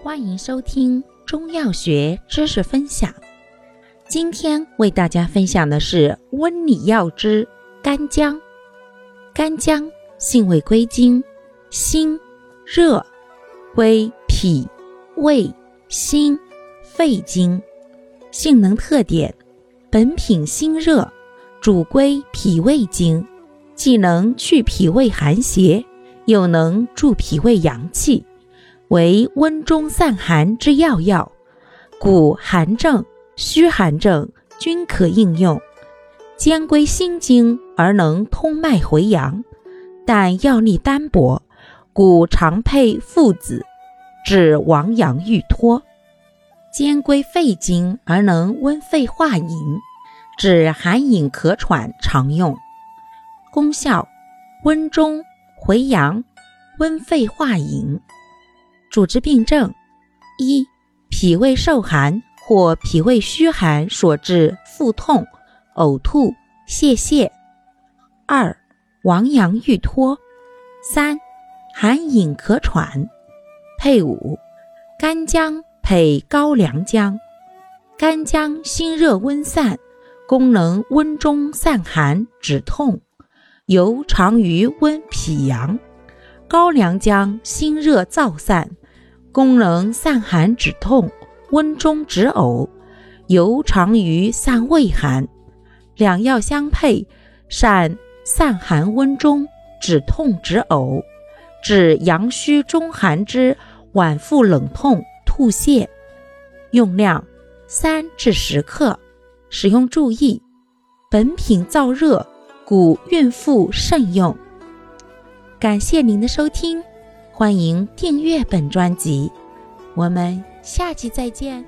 欢迎收听中药学知识分享。今天为大家分享的是温里药之干姜。干姜性味归经：辛、热，归脾、胃、心、肺经。性能特点：本品辛热，主归脾胃经，既能去脾胃寒邪，又能助脾胃阳气。为温中散寒之要药，故寒症、虚寒症均可应用。兼归心经而能通脉回阳，但药力单薄，故常配附子，治亡阳欲脱。兼归肺经而能温肺化饮，治寒饮咳喘常用。功效：温中回阳，温肺化饮。主治病症：一、脾胃受寒或脾胃虚寒所致腹痛、呕吐、泄泻；二、亡阳欲脱；三、寒饮咳喘。配伍：干姜配高良姜。干姜辛热温散，功能温中散寒止痛，尤长于温脾阳。高良姜辛热燥散。功能散寒止痛、温中止呕，尤长于散胃寒。两药相配，善散寒温中、止痛止呕，治阳虚中寒之脘腹冷痛、吐泻。用量三至十克。使用注意：本品燥热，故孕妇慎用。感谢您的收听。欢迎订阅本专辑，我们下期再见。